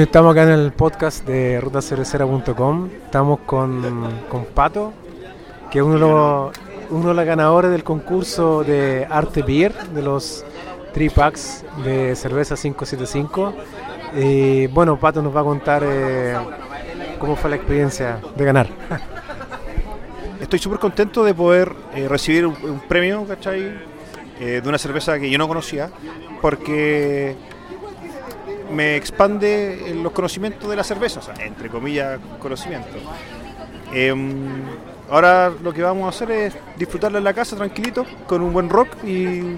Estamos acá en el podcast de rutacervecera.com. Estamos con, con Pato, que es uno de, los, uno de los ganadores del concurso de Arte Beer, de los tripacks de cerveza 575. Y bueno, Pato nos va a contar eh, cómo fue la experiencia de ganar. Estoy súper contento de poder eh, recibir un, un premio, ¿cachai? Eh, de una cerveza que yo no conocía, porque me expande los conocimientos de la cerveza, o sea, entre comillas, conocimientos. Em, ahora lo que vamos a hacer es disfrutarla en la casa tranquilito, con un buen rock y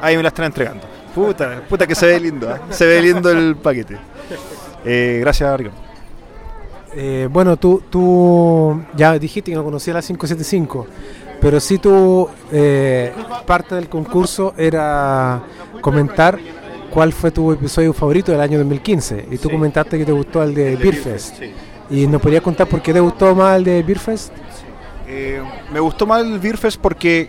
ahí me la están entregando. Puta, puta que se ve lindo, ¿eh? se ve lindo el paquete. Eh, gracias, Ricardo. Eh, bueno, tú, tú ya dijiste que no conocías la 575, pero sí tú, eh, parte del concurso era comentar cuál fue tu episodio favorito del año 2015. Y tú Sí. comentaste que te gustó el de El de Beer Beer Fest. Fest, sí. ¿Y nos podrías contar por qué te gustó más el de Beer Fest? Eh, me gustó más el Beer Fest porque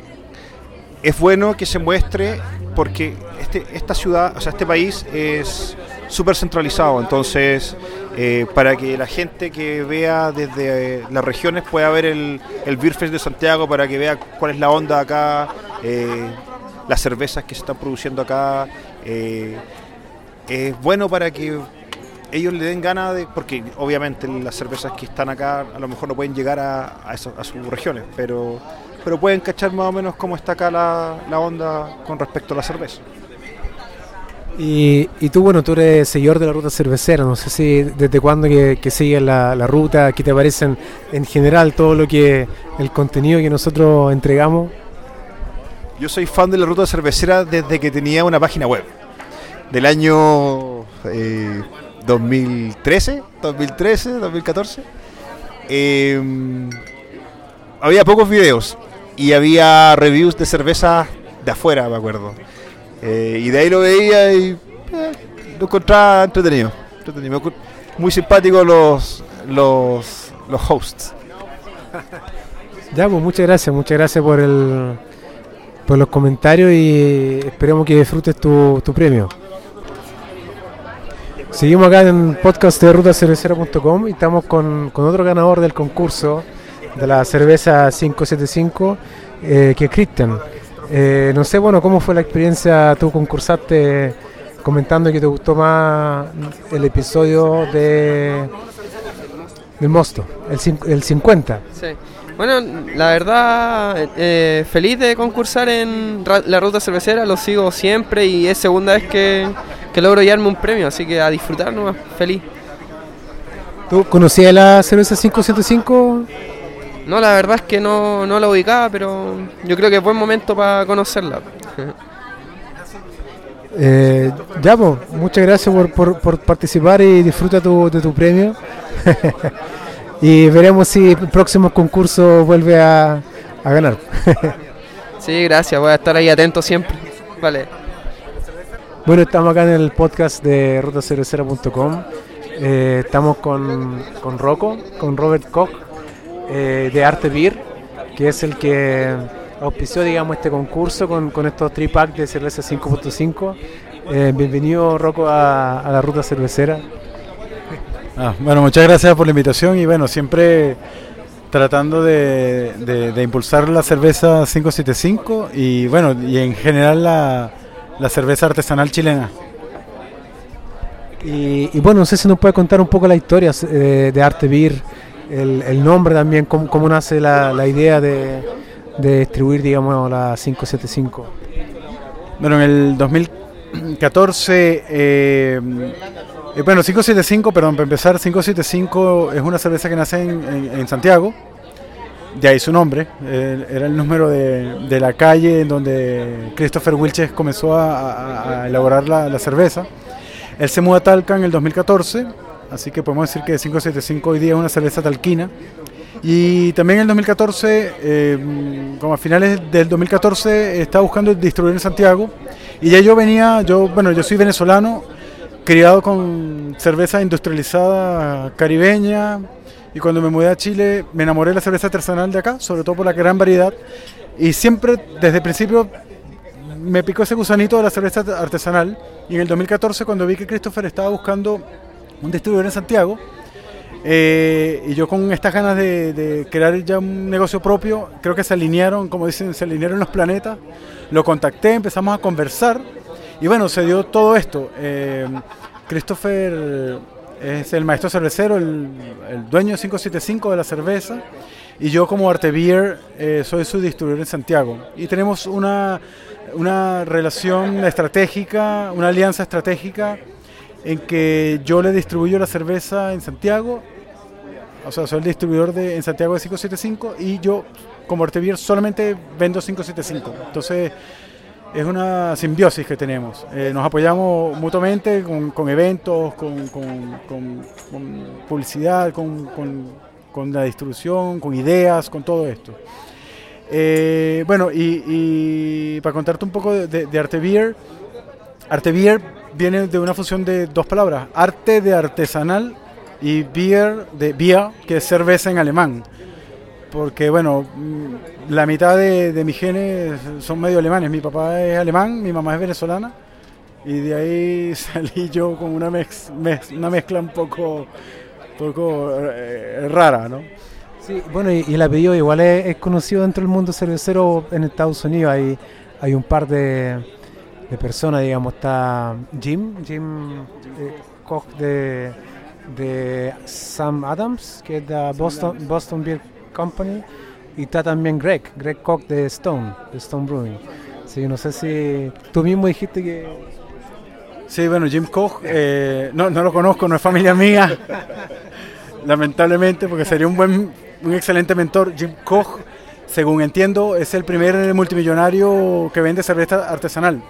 es bueno que se muestre, porque este, esta ciudad, o sea, este país es súper centralizado, entonces eh, para que la gente que vea desde eh, las regiones pueda ver el, el Beer Fest de Santiago, para que vea cuál es la onda acá, eh, las cervezas que se están produciendo acá, eh, es bueno para que ellos le den ganas de, porque obviamente las cervezas que están acá a lo mejor no pueden llegar a, a, eso- a sus regiones, pero, pero pueden cachar más o menos cómo está acá la, la onda con respecto a la cerveza. Y, y tú, bueno, tú eres seguidor de la ruta cervecera, no sé si desde cuándo que, que sigues la, la ruta, qué te parecen en general todo lo que, el contenido que nosotros entregamos. Yo soy fan de la ruta cervecera desde que tenía una página web, del año eh, 2013, 2013, 2014. Eh, había pocos videos y había reviews de cervezas de afuera, me acuerdo. Eh, y de ahí lo veía y eh, lo encontraba entretenido. entretenido. Muy simpáticos los, los, los hosts. Ya, pues muchas gracias, muchas gracias por el por los comentarios y esperemos que disfrutes tu, tu premio. Seguimos acá en podcast de rutacervecera.com y estamos con, con otro ganador del concurso de la cerveza 575, eh, que es Cristian. Eh, no sé, bueno, ¿cómo fue la experiencia? Tú concursaste comentando que te gustó más el episodio de del Mosto, el, el 50. Sí. Bueno, la verdad, eh, feliz de concursar en la ruta cervecera, lo sigo siempre y es segunda vez que, que logro llevarme un premio, así que a disfrutar nomás, feliz. ¿Tú conocías la cerveza 575? No, la verdad es que no, no la ubicaba, pero yo creo que es buen momento para conocerla. Eh, ya, pues, muchas gracias por, por- por participar y disfruta tu- de tu premio. y veremos si el próximo concurso vuelve a, a ganar. Sí, gracias, voy a estar ahí atento siempre. Vale. Bueno, estamos acá en el podcast de rutacervecera.com. Eh, estamos con, con Rocco, con Robert Koch, eh, de Arte Beer, que es el que auspició, digamos, este concurso con, con estos tripack de cerveza 5.5. Eh, bienvenido, Rocco, a, a la ruta cervecera. Ah, bueno, muchas gracias por la invitación y bueno, siempre tratando de, de- de impulsar la cerveza 575 y bueno, y en general la, la cerveza artesanal chilena. Y, y bueno, no sé si nos puede contar un poco la historia eh, de Arte Beer, el, el nombre también, cómo, cómo nace la, la idea de, de distribuir, digamos, la 575. Bueno, en el 2014, eh, eh, bueno, 575, perdón, para empezar, 575 es una cerveza que nace en, en- en Santiago, de ahí su nombre, eh, era el número de, la calle en donde Christopher Wilches comenzó a, elaborar la, la cerveza. Él se muda a Talca en el 2014, así que podemos decir que 575 hoy día es una cerveza talquina. Y también en el 2014, eh, como a finales del 2014, estaba buscando distribuir en Santiago. Y ya yo venía, yo, bueno, yo soy venezolano, criado con cerveza industrializada caribeña. Y cuando me mudé a Chile, me enamoré de la cerveza artesanal de acá, sobre todo por la gran variedad. Y siempre, desde el principio, me picó ese gusanito de la cerveza artesanal y en el 2014 cuando vi que Christopher estaba buscando un distribuidor en Santiago eh, y yo con estas ganas de, crear ya un negocio propio, creo que se alinearon, como dicen, se alinearon los planetas, lo contacté, empezamos a conversar y bueno, se dio todo esto. Eh, Christopher es el maestro cervecero, el, dueño de 575 de la cerveza y yo como Arte Beer eh, soy su distribuidor en Santiago. Y tenemos una una relación estratégica, una alianza estratégica en que yo le distribuyo la cerveza en Santiago, o sea, soy el distribuidor de, en Santiago de 575 y yo como Artevier solamente vendo 575. Entonces es una simbiosis que tenemos. Eh, nos apoyamos mutuamente con, eventos, con, publicidad, con la distribución, con ideas, con todo esto. Eh, bueno, y, para contarte un poco de, de, Arte Beer, Arte Beer viene de una fusión de dos palabras, arte de artesanal y beer de beer, que es cerveza en alemán. Porque bueno, mm, la mitad de, mis genes son medio alemanes. Mi papá es alemán, mi mamá es venezolana. Y de ahí salí yo con una, una mezcla un poco, poco eh, rara, ¿no? Sí, bueno, y, el apellido igual es, conocido dentro del mundo cervecero en Estados Unidos. Hay, hay un par de, personas, digamos, está Jim, Jim eh, Koch de, de Sam Adams, que es de Boston, Boston Beer Company, y está también Greg, Greg Koch de Stone, de Stone Brewing. Sí, no sé si tú mismo dijiste que... Sí, bueno, Jim Koch, eh, no, no lo conozco, no es familia mía, lamentablemente, porque sería un buen un excelente mentor, Jim Koch, según entiendo, es el primer multimillonario que vende cerveza artesanal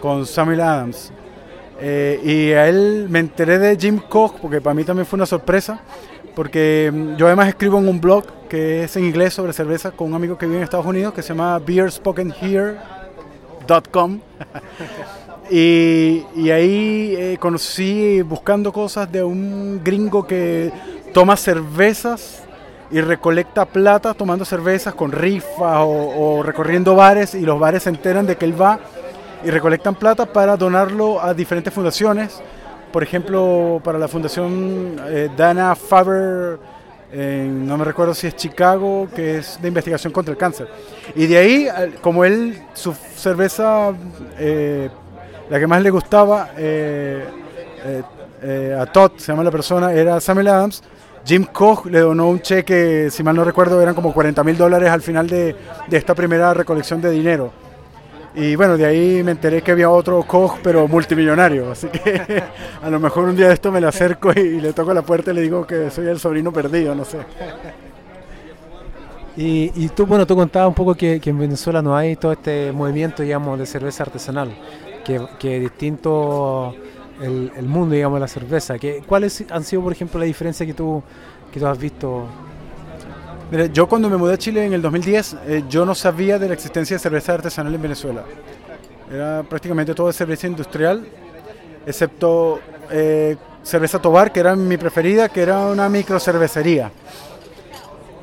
con Samuel Adams. Eh, y a él me enteré de Jim Koch porque para mí también fue una sorpresa, porque mm, yo además escribo en un blog que es en inglés sobre cerveza con un amigo que vive en Estados Unidos que se llama beerspokenhere.com. y, y ahí eh, conocí buscando cosas de un gringo que toma cervezas y recolecta plata tomando cervezas con rifas o, recorriendo bares y los bares se enteran de que él va y recolectan plata para donarlo a diferentes fundaciones. Por ejemplo, para la fundación eh, Dana Faber, no me recuerdo si es Chicago, que es de investigación contra el cáncer. Y de ahí, como él, su cerveza, eh, la que más le gustaba, eh, a Todd, se llama la persona, era Samuel Adams, Jim Koch le donó un cheque, si mal no recuerdo, eran como 40 mil dólares al final de, esta primera recolección de dinero. Y bueno, de ahí me enteré que había otro Koch, pero multimillonario. Así que a lo mejor un día de esto me le acerco y, le toco la puerta y le digo que soy el sobrino perdido, no sé. Y, tú, bueno, tú contabas un poco que, en Venezuela no hay todo este movimiento, digamos, de cerveza artesanal, que, que distinto el, mundo, digamos, de la cerveza. ¿Qué, ¿Cuáles han sido, por ejemplo, la diferencia que tú, que tú has visto? Yo cuando me mudé a Chile en el 2010, eh, yo no sabía de la existencia de cerveza artesanal en Venezuela. Era prácticamente todo de cerveza industrial, excepto eh, cerveza Tobar, que era mi preferida, que era una microcervecería.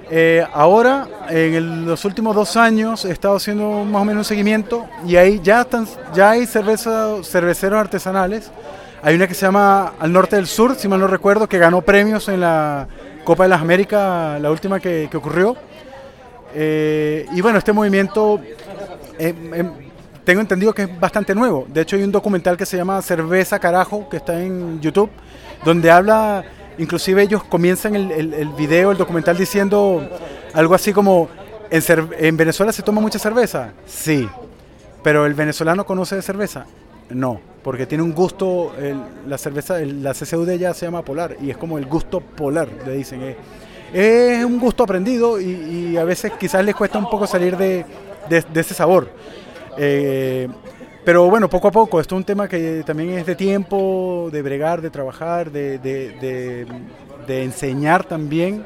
Eh, ahora, en los últimos dos años, he estado haciendo más o menos un seguimiento y ahí ya, están, ya hay cerveza, cerveceros artesanales hay una que se llama Al Norte del Sur, si mal no recuerdo, que ganó premios en la Copa de las Américas, la última que, ocurrió. Eh, y bueno, este movimiento eh, em, tengo entendido que es bastante nuevo. De hecho, hay un documental que se llama Cerveza Carajo, que está en YouTube, donde habla, inclusive ellos comienzan el, el, video, el documental diciendo algo así como, ¿en, ¿en Venezuela se toma mucha cerveza? Sí, pero el venezolano conoce de cerveza. No, porque tiene un gusto, la cerveza, la CCUD ya se llama polar y es como el gusto polar, le dicen. Es, un gusto aprendido y, a veces quizás les cuesta un poco salir de, ese sabor. Eh, pero bueno, poco a poco, esto es un tema que también es de tiempo, de bregar, de trabajar, de, enseñar también,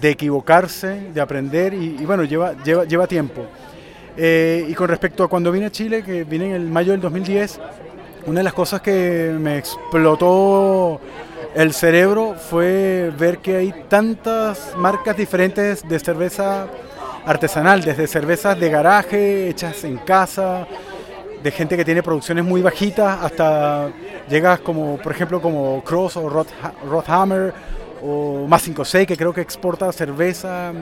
de equivocarse, de aprender y, bueno, lleva, lleva, lleva tiempo. Eh, y con respecto a cuando vine a Chile, que vine en el mayo del 2010, una de las cosas que me explotó el cerebro fue ver que hay tantas marcas diferentes de cerveza artesanal, desde cervezas de garaje, hechas en casa, de gente que tiene producciones muy bajitas hasta llegas como, por ejemplo, como Cross o Rod, Hammer o Más 56 que creo que exporta cerveza.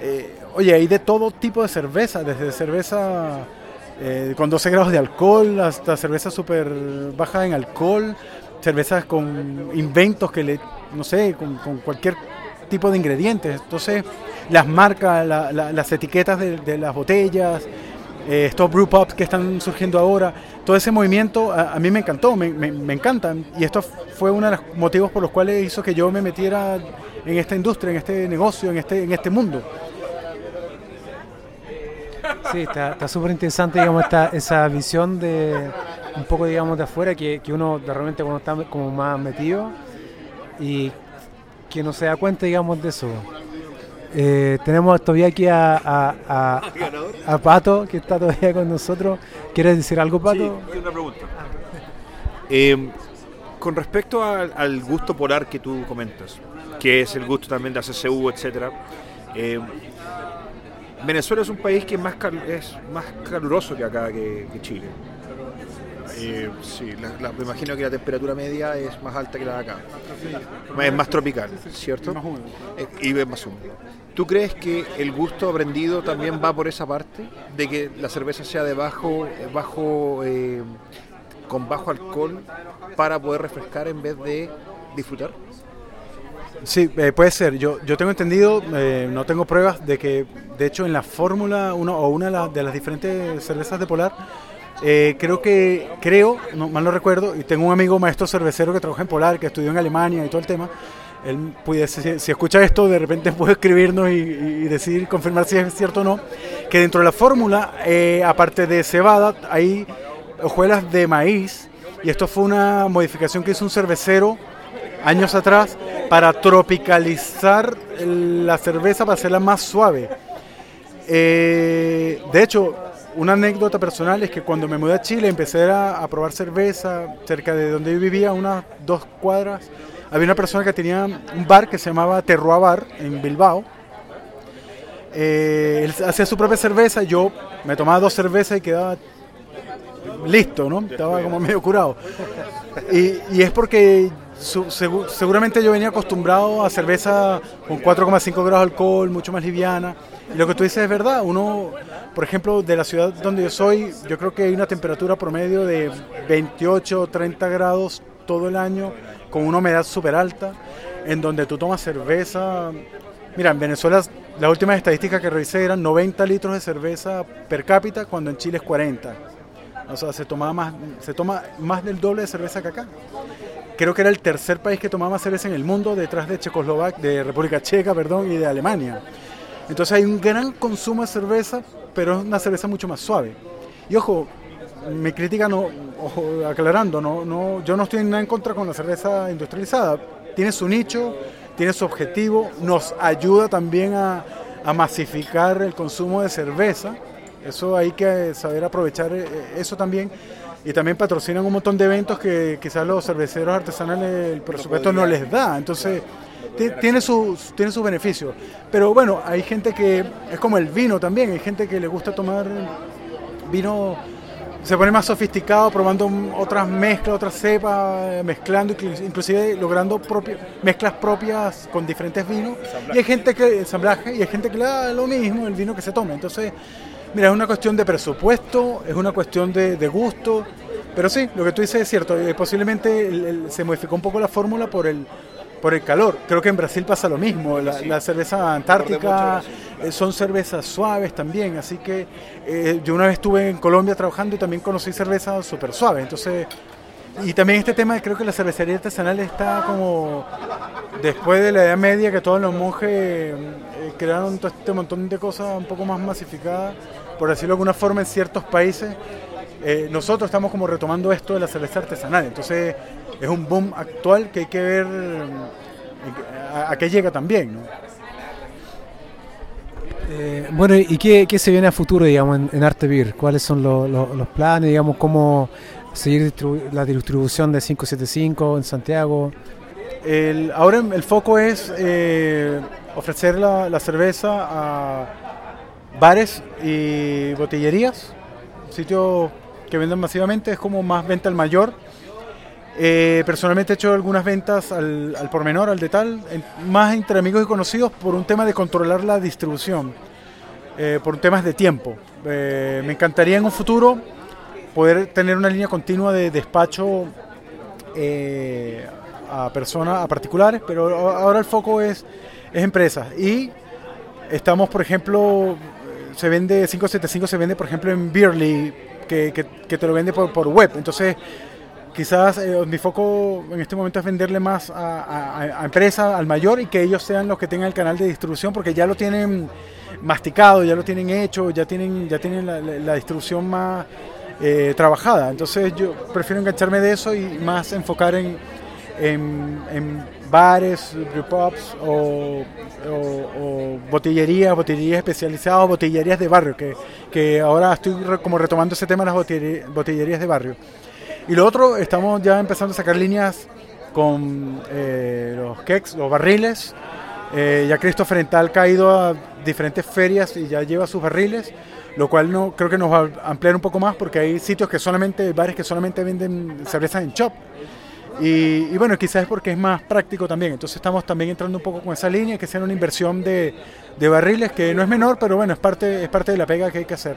Eh, oye, hay de todo tipo de cerveza, desde cerveza eh, con 12 grados de alcohol hasta cerveza súper baja en alcohol, cervezas con inventos que le, no sé, con, cualquier tipo de ingredientes. Entonces, las marcas, las etiquetas de, las botellas, eh, estos brew pubs que están surgiendo ahora, todo ese movimiento a, mí me encantó, me, me, me, encantan. Y esto fue uno de los motivos por los cuales hizo que yo me metiera en esta industria, en este negocio, en este, en este mundo. Sí, está súper interesante, digamos, esta, esa visión de un poco, digamos, de afuera, que, que uno de repente cuando está como más metido y que no se da cuenta, digamos, de eso. Eh, tenemos todavía aquí a, a, a, Pato, que está todavía con nosotros. ¿Quieres decir algo, Pato? Sí, una pregunta. Eh, con respecto al, gusto polar que tú comentas, que es el gusto también de ACCU, etcétera, eh, Venezuela es un país que es más, es más caluroso que acá, que, Chile. Eh, sí, me imagino que la temperatura media es más alta que la de acá. Es más tropical, ¿cierto? Eh, y es más húmedo. ¿Tú crees que el gusto aprendido también va por esa parte? De que la cerveza sea de bajo, bajo eh, con bajo alcohol para poder refrescar en vez de disfrutar? Sí, eh, puede ser. Yo, yo tengo entendido, eh, no tengo pruebas de que, de hecho, en la fórmula uno o una de, las diferentes cervezas de Polar, eh, creo que, creo, no, mal no recuerdo, y tengo un amigo maestro cervecero que trabaja en Polar, que estudió en Alemania y todo el tema. Él puede, si, escucha esto, de repente puede escribirnos y, y, decir, confirmar si es cierto o no, que dentro de la fórmula, aparte de cebada, hay hojuelas de maíz, y esto fue una modificación que hizo un cervecero años atrás para tropicalizar la cerveza para hacerla más suave. Eh, de hecho, una anécdota personal es que cuando me mudé a Chile empecé a, probar cerveza cerca de donde yo vivía, unas dos cuadras. Había una persona que tenía un bar que se llamaba Terroa Bar en Bilbao. Eh, él hacía su propia cerveza, yo me tomaba dos cervezas y quedaba listo, ¿no? Estaba como medio curado. Y, y es porque seguramente yo venía acostumbrado a cerveza con 4,5 grados de alcohol, mucho más liviana. Y lo que tú dices es verdad. Uno, por ejemplo, de la ciudad donde yo soy, yo creo que hay una temperatura promedio de 28 o 30 grados todo el año, con una humedad súper alta, en donde tú tomas cerveza. Mira, en Venezuela las últimas estadísticas que revisé eran 90 litros de cerveza per cápita, cuando en Chile es 40. O sea, se, toma más, se toma más del doble de cerveza que acá creo que era el tercer país que tomaba cerveza en el mundo, detrás de Checoslovaquia, de República Checa, perdón, y de Alemania. Entonces hay un gran consumo de cerveza, pero es una cerveza mucho más suave. Y ojo, mi crítica no, ojo, aclarando, no, no, yo no estoy nada en contra con la cerveza industrializada. Tiene su nicho, tiene su objetivo, nos ayuda también a, a masificar el consumo de cerveza. Eso hay que saber aprovechar eh, eso también y también patrocinan un montón de eventos que quizás los cerveceros artesanales el presupuesto no les da. Entonces, tiene sus, tiene sus beneficios. Pero bueno, hay gente que es como el vino también, hay gente que le gusta tomar vino, se pone más sofisticado probando otras mezclas, otras cepas, mezclando, inclusive logrando mezclas propias con diferentes vinos. Y hay gente que, ensamblaje, y hay gente que le da lo mismo el vino que se toma. Entonces, Mira, es una cuestión de presupuesto, es una cuestión de, gusto, pero sí, lo que tú dices es cierto, eh, posiblemente se modificó un poco la fórmula por el, por el calor. Creo que en Brasil pasa lo mismo, la, cerveza antártica eh, son cervezas suaves también, así que eh, yo una vez estuve en Colombia trabajando y también conocí cervezas súper suaves, entonces... Y también este tema, creo que la cervecería artesanal está como después de la Edad Media, que todos los monjes crearon todo este montón de cosas un poco más masificadas por decirlo de alguna forma, en ciertos países, eh, nosotros estamos como retomando esto de la cerveza artesanal. Entonces es un boom actual que hay que ver eh, a, qué llega también. Eh, bueno, ¿y qué, se viene a futuro, digamos, en, Arte Beer? ¿Cuáles son los planes, digamos, cómo seguir la distribución de 575 en Santiago? ahora el foco es ofrecer la cerveza a bares y botillerías sitios que venden masivamente, es como más venta al mayor. Eh, personalmente he hecho algunas ventas al, al por menor, al de tal, más entre amigos y conocidos por un tema de controlar la distribución, eh, por temas de tiempo. me encantaría en un futuro poder tener una línea continua de despacho a personas, a particulares, pero ahora el foco es, es empresas. Y estamos, por ejemplo, se vende 575, se vende, por ejemplo, en Beerly, que, que, te lo vende por, por web. Entonces, quizás eh, mi foco en este momento es venderle más a, a, empresas, al mayor, y que ellos sean los que tengan el canal de distribución, porque ya lo tienen masticado, ya lo tienen hecho, ya tienen, ya tienen la, distribución más eh, trabajada. Entonces yo prefiero engancharme de eso y más enfocar en, en, bares, pops o, botillerías, botillerías especializadas, botillerías de barrio, que, que ahora estoy como retomando ese tema de las botillerías de barrio. Y lo otro, estamos ya empezando a sacar líneas con eh, los kegs, los barriles. Eh, ya Christopher Ental ha ido a diferentes ferias y ya lleva sus barriles, lo cual no creo que nos va a ampliar un poco más porque hay sitios que solamente, bares que solamente venden cerveza en shop. Y, bueno, quizás es porque es más práctico también. Entonces estamos también entrando un poco con esa línea, que sea una inversión de, de, barriles, que no es menor, pero bueno, es parte, es parte de la pega que hay que hacer.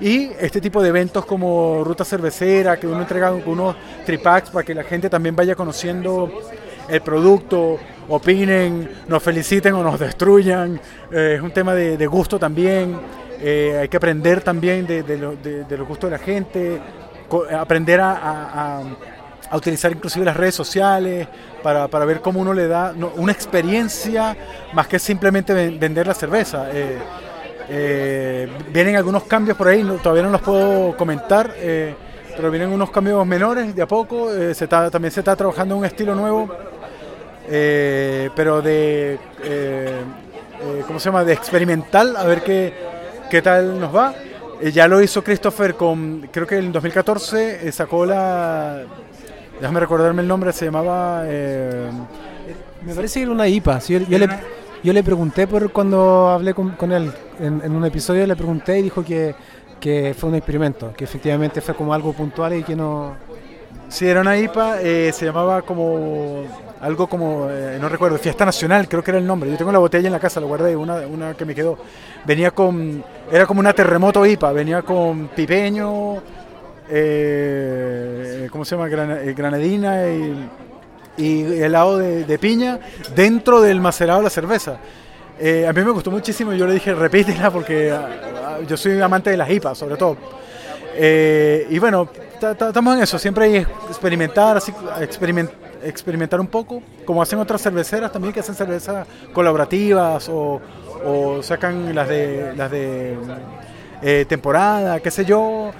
Y este tipo de eventos como Ruta Cervecera, que uno entrega unos tripacks para que la gente también vaya conociendo el producto, opinen, nos feliciten o nos destruyan. Eh, es un tema de, gusto también. Eh, hay que aprender también de, los gustos de la gente, aprender a utilizar inclusive las redes sociales para, para ver cómo uno le da una experiencia más que simplemente vender la cerveza. Eh, eh, vienen algunos cambios por ahí, todavía no los puedo comentar, eh, pero vienen unos cambios menores de a poco. se también se está trabajando un estilo nuevo, pero de, ¿cómo se llama? De experimental, a ver qué, qué tal nos va. ya lo hizo Christopher con, creo que en 2014 sacó la Déjame recordarme el nombre, se llamaba... Eh, me parece que era una IPA. yo, le, yo, le, pregunté por cuando hablé con, él en, un episodio, le pregunté y dijo que, que, fue un experimento, que efectivamente fue como algo puntual y que no... Sí, era una IPA, eh, se llamaba como algo como, eh, no recuerdo, Fiesta Nacional, creo que era el nombre. Yo tengo la botella en la casa, la guardé, una, una que me quedó. Venía con, era como una terremoto IPA, venía con pipeño, eh, ¿cómo se llama? Eh, granadina y, helado de, piña dentro del macerado de la cerveza. Eh, a mí me gustó muchísimo, yo le dije repítela porque ah, ah, yo soy amante de las IPA sobre todo. Y bueno, estamos en eso, siempre hay experimentar, así, experimentar un poco, como hacen otras cerveceras también que hacen cervezas colaborativas o sacan las de, las de temporada, qué sé yo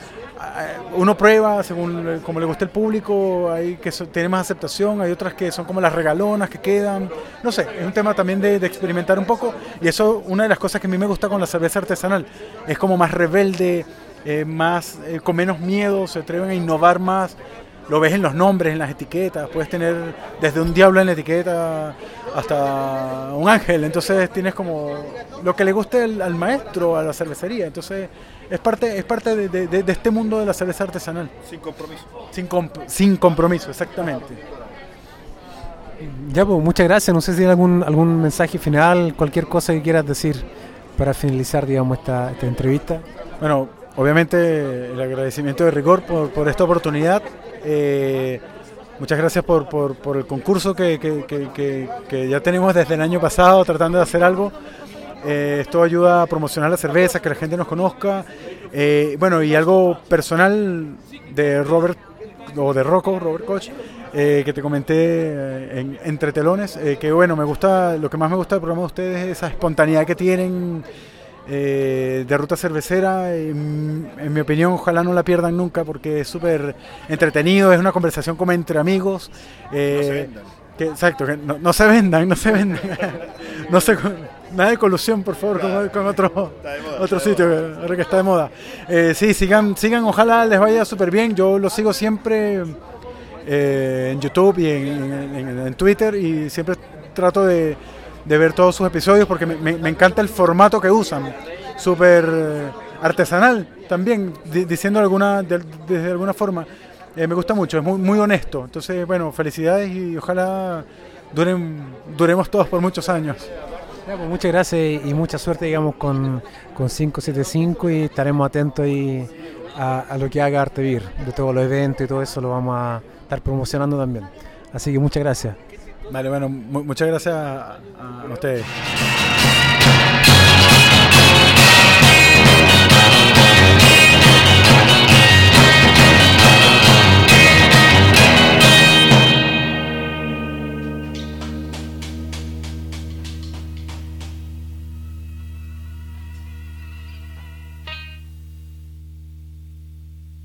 uno prueba según como le gusta el público, hay que tiene más aceptación, hay otras que son como las regalonas que quedan, no sé, es un tema también de, experimentar un poco y eso una de las cosas que a mí me gusta con la cerveza artesanal, es como más rebelde, eh, más eh, con menos miedo, se atreven a innovar más, lo ves en los nombres, en las etiquetas, puedes tener desde un diablo en la etiqueta hasta un ángel, entonces tienes como lo que le guste al maestro, a la cervecería, entonces es parte, es parte de, este mundo de la cerveza artesanal. Sin compromiso. Sin, sin compromiso, exactamente. Ya, pues muchas gracias. No sé si hay algún, algún mensaje final, cualquier cosa que quieras decir para finalizar, digamos, esta, esta entrevista. Bueno, obviamente el agradecimiento de rigor por, por esta oportunidad. Eh, muchas gracias por, por, por el concurso que, que, que, que, ya tenemos desde el año pasado tratando de hacer algo. Eh, esto ayuda a promocionar la cerveza, que la gente nos conozca. Eh, bueno, y algo personal de Robert, o de Rocco, Robert Koch, eh, que te comenté en, entre telones, que bueno, me gusta, lo que más me gusta del programa de ustedes es esa espontaneidad que tienen de ruta cervecera. En, en, mi opinión, ojalá no la pierdan nunca porque es súper entretenido, es una conversación como entre amigos. no se vendan. Que, exacto, que no, no, se vendan, no se vendan. no se Nada de colusión, por favor, con, otro, otro sitio, ahora que está de moda. Eh, sí, sigan, sigan, ojalá les vaya súper bien. Yo lo sigo siempre eh, en YouTube y en, Twitter y siempre trato de, ver todos sus episodios porque me, encanta el formato que usan, súper artesanal. también diciendo alguna, de, desde alguna forma, eh, me gusta mucho, es muy, muy honesto. Entonces, bueno, felicidades y ojalá duren, duremos todos por muchos años. Pues muchas gracias y mucha suerte, digamos, con, con 575 y estaremos atentos ahí a, lo que haga Artevir, de todos los eventos y todo eso lo vamos a estar promocionando también. Así que muchas gracias. Vale, bueno, muchas gracias a ustedes.